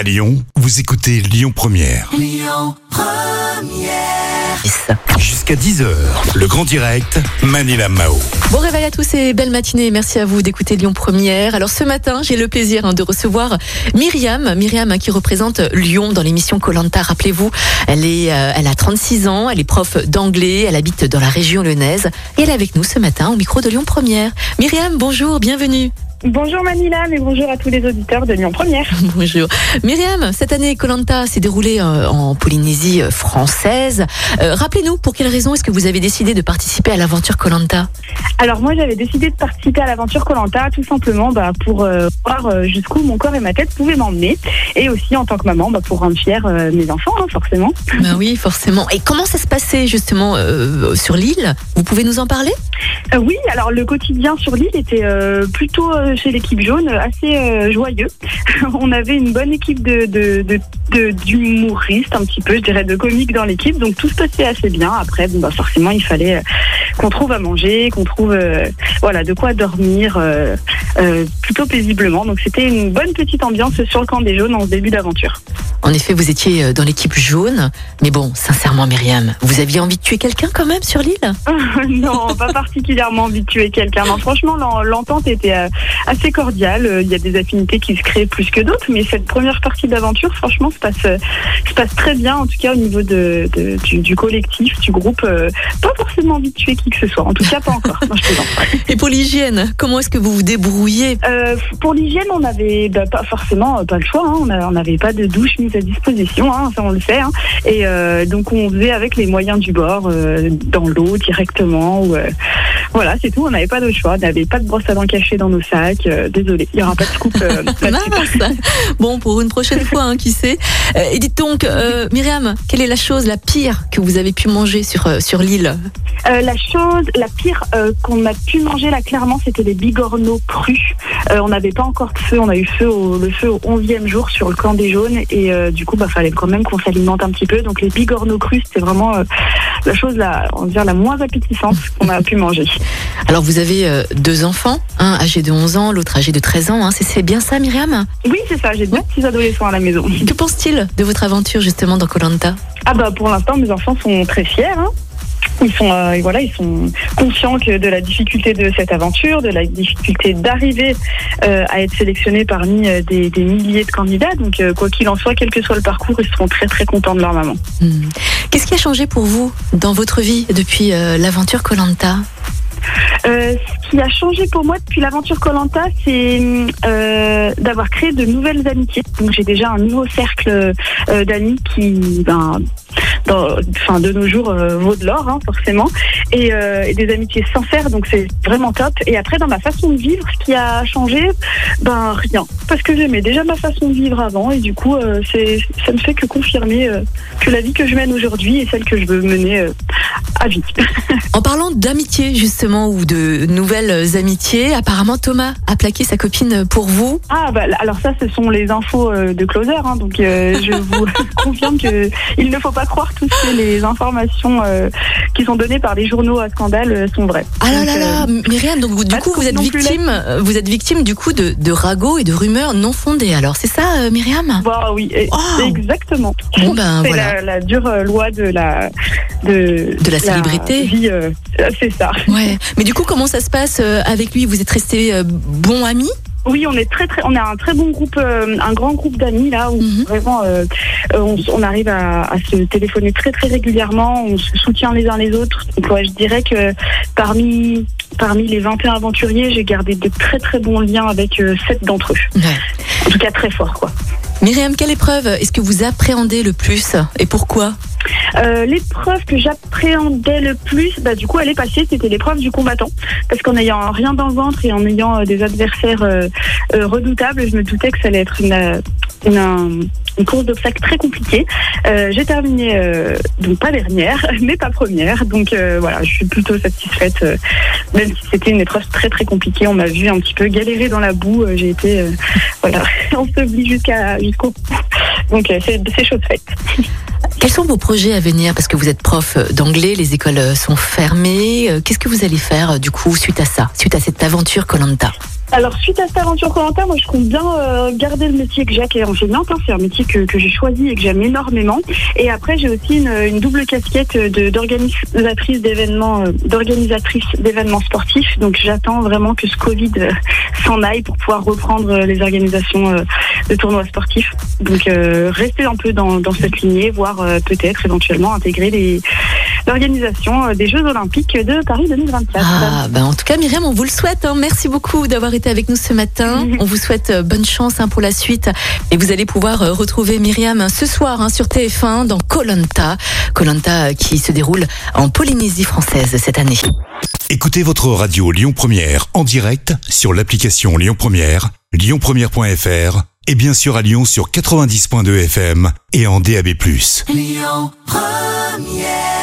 À Lyon, vous écoutez Lyon Première. Jusqu'à 10h, le grand direct, Manila Mao. Bon réveil à tous et belle matinée. Merci à vous d'écouter Lyon Première. Alors ce matin, j'ai le plaisir hein, de recevoir Myriam. Myriam qui représente Lyon dans l'émission Colanta. Rappelez-vous, elle est, euh, elle a 36 ans, elle est prof d'anglais, elle habite dans la région lyonnaise et elle est avec nous ce matin au micro de Lyon Première. Myriam, bonjour, bienvenue. Bonjour Manila, mais bonjour à tous les auditeurs de Lyon Première. Bonjour. Myriam, cette année, Colanta s'est déroulée euh, en Polynésie euh, française. Euh, Rappelez-nous, pour quelle raison est-ce que vous avez décidé de participer à l'aventure Colanta? Alors moi j'avais décidé de participer à l'aventure Colanta tout simplement bah, pour euh, voir jusqu'où mon corps et ma tête pouvaient m'emmener et aussi en tant que maman bah, pour rendre fiers euh, mes enfants hein, forcément. Ben oui, forcément. Et comment ça se passait justement sur l'île? Vous pouvez nous en parler? Euh, oui, alors le quotidien sur l'île était euh, plutôt euh, chez l'équipe jaune assez joyeux. On avait une bonne équipe de d'humoristes un petit peu, je dirais de comiques dans l'équipe, donc tout se passait assez bien. Après, bon, bah, forcément il fallait qu'on trouve à manger, qu'on trouve euh, voilà de quoi dormir euh, euh, plutôt paisiblement. Donc c'était une bonne petite ambiance sur le camp des jaunes en ce début d'aventure. En effet, vous étiez dans l'équipe jaune. Mais bon, sincèrement, Myriam, vous aviez envie de tuer quelqu'un quand même sur l'île? Non, pas particulièrement envie de tuer quelqu'un. Non, franchement, l'en- l'entente était assez cordiale. Il y a des affinités qui se créent plus que d'autres, mais cette première partie d'aventure, franchement, se passe, se passe très bien, en tout cas au niveau de, de- du, du collectif, du groupe. pas forcément envie de tuer qui que ce soit. En tout cas, pas encore. Non, je plaisante. Et pour l'hygiène, comment est-ce que vous vous débrouillez? Euh, pour l'hygiène, on n'avait bah, pas forcément euh, pas le choix. hein. On n'avait pas de douche mise à disposition, hein, ça on le sait. hein. Et euh, donc on faisait avec les moyens du bord, euh, dans l'eau directement. Ou, voilà, c'est tout. On n'avait pas de choix. On n'avait pas de brosse à dents cachée dans nos sacs. Désolé, il n'y aura pas de scoop Bon, pour une prochaine fois, qui sait. Et dites donc, Myriam, quelle est la chose la pire que vous avez pu manger sur, sur l'île? La chose, la pire euh, qu'on a pu manger là clairement, c'était les bigorneaux crus. Euh, on n'avait pas encore de feu, on a eu feu au, le feu au 11e jour sur le camp des jaunes et euh, du coup, bah fallait quand même qu'on s'alimente un petit peu. Donc les bigorneaux crus, c'était vraiment la chose la, on va dire la moins appétissante qu'on a pu manger. Alors, vous avez deux enfants, un âgé de 11 ans, l'autre âgé de 13 ans. Hein. C'est- bien ça, Myriam? Oui, c'est ça. J'ai deux petits adolescents à la maison. Que pense-t-il de votre aventure justement dans Colanta Ah bah pour l'instant, mes enfants sont très fiers. hein. Ils sont, euh, voilà, ils sont conscients que de la difficulté de cette aventure, de la difficulté d'arriver euh, à être sélectionnés parmi euh, des, des milliers de candidats. Donc, euh, quoi qu'il en soit, quel que soit le parcours, ils seront très très contents de leur maman. Hmm. Qu'est-ce qui a changé pour vous dans votre vie depuis euh, l'aventure Colanta? Euh, ce qui a changé pour moi depuis l'aventure Colanta, c'est euh, d'avoir créé de nouvelles amitiés. Donc j'ai déjà un nouveau cercle euh, d'amis qui, ben, dans- enfin de nos jours euh, vaut de l'or, hein, forcément, et, euh, et des amitiés sincères. Donc c'est vraiment top. Et après dans ma façon de vivre, ce qui a changé, ben rien, parce que j'aimais déjà ma façon de vivre avant, et du coup euh, c'est, ça ne fait que confirmer que la vie que je mène aujourd'hui est celle que je veux mener à vie. En parlant d'amitié justement ou de nouvelles amitiés, apparemment Thomas a plaqué sa copine pour vous. Ah bah alors ça ce sont les infos de Closer hein, donc euh, je vous confirme que il ne faut pas croire toutes que les informations euh, qui sont données par les journaux à scandale euh, sont vraies. Ah là là là, euh, Myriam, donc vous- du coup vous êtes victime, vous êtes victime du coup de, de ragots et de rumeurs non fondées. Alors c'est ça, Myriam? Bah oui exactement. Bon ben C'est voilà. la, dure loi de la de, De la célébrité. c'est ça. Ouais. Mais du coup comment ça se passe avec lui? Vous êtes restés euh, bons amis? Oui, on est très très, on a un très bon groupe, euh, un grand groupe d'amis là où Mhm. vraiment euh, euh, on, on arrive à, à se téléphoner très très régulièrement, on se soutient les uns les autres. Donc ouais, je dirais que parmi parmi les 21 aventuriers, j'ai gardé de très très bons liens avec euh, sept d'entre eux. Ouais. En tout cas très forts quoi. Myriam, quelle épreuve est-ce que vous appréhendez le plus et pourquoi Euh, l'épreuve que j'appréhendais le plus, bah, du coup, elle est passée, c'était l'épreuve du combattant. Parce qu'en ayant rien dans le ventre et en ayant euh, des adversaires euh, redoutables, je me doutais que ça allait être une, une, un- une course d'obstacles très compliquée. Euh, J'ai terminé, euh, donc pas dernière, mais pas première. Donc euh, voilà, je suis plutôt satisfaite, même si c'était une épreuve très très compliquée. On m'a vu un petit peu galérer dans la boue. J'ai été voilà, ensevelie jusqu'à jusqu'au Donc c'est chose faite. Quels sont vos projets à venir? Parce que vous êtes prof d'anglais, les écoles sont fermées. Qu'est-ce que vous allez faire du coup suite à ça, suite à cette aventure Colanta? Alors suite à cette aventure Colanta, moi je compte bien euh, garder le métier que j'ai qui est enseignante. Hein. c'est un métier que, que j'ai choisi et que j'aime énormément. Et après j'ai aussi une, une, double casquette d'organisatrice d'événements, euh, d'organisatrice d'événements sportifs. Donc j'attends vraiment que ce Covid euh, s'en aille pour pouvoir reprendre les organisations de tournois sportifs. Donc rester un peu dans, dans cette lignée, voire peut-être éventuellement intégrer les l'organisation euh, des Jeux Olympiques de Paris 2024. Ah, ben en tout cas, Myriam, on vous le souhaite. Hein. Merci beaucoup d'avoir été avec nous ce matin. on vous souhaite euh, bonne chance hein, pour la suite. Et vous allez pouvoir euh, retrouver Myriam ce soir hein, sur TF1 dans Colanta. Colanta qui se déroule en Polynésie française cette année. Écoutez votre radio Lyon Première en direct sur l'application Lyon Première, lyonpremière.fr et bien sûr à Lyon sur 90.2 FM et en DAB+. Lyon Première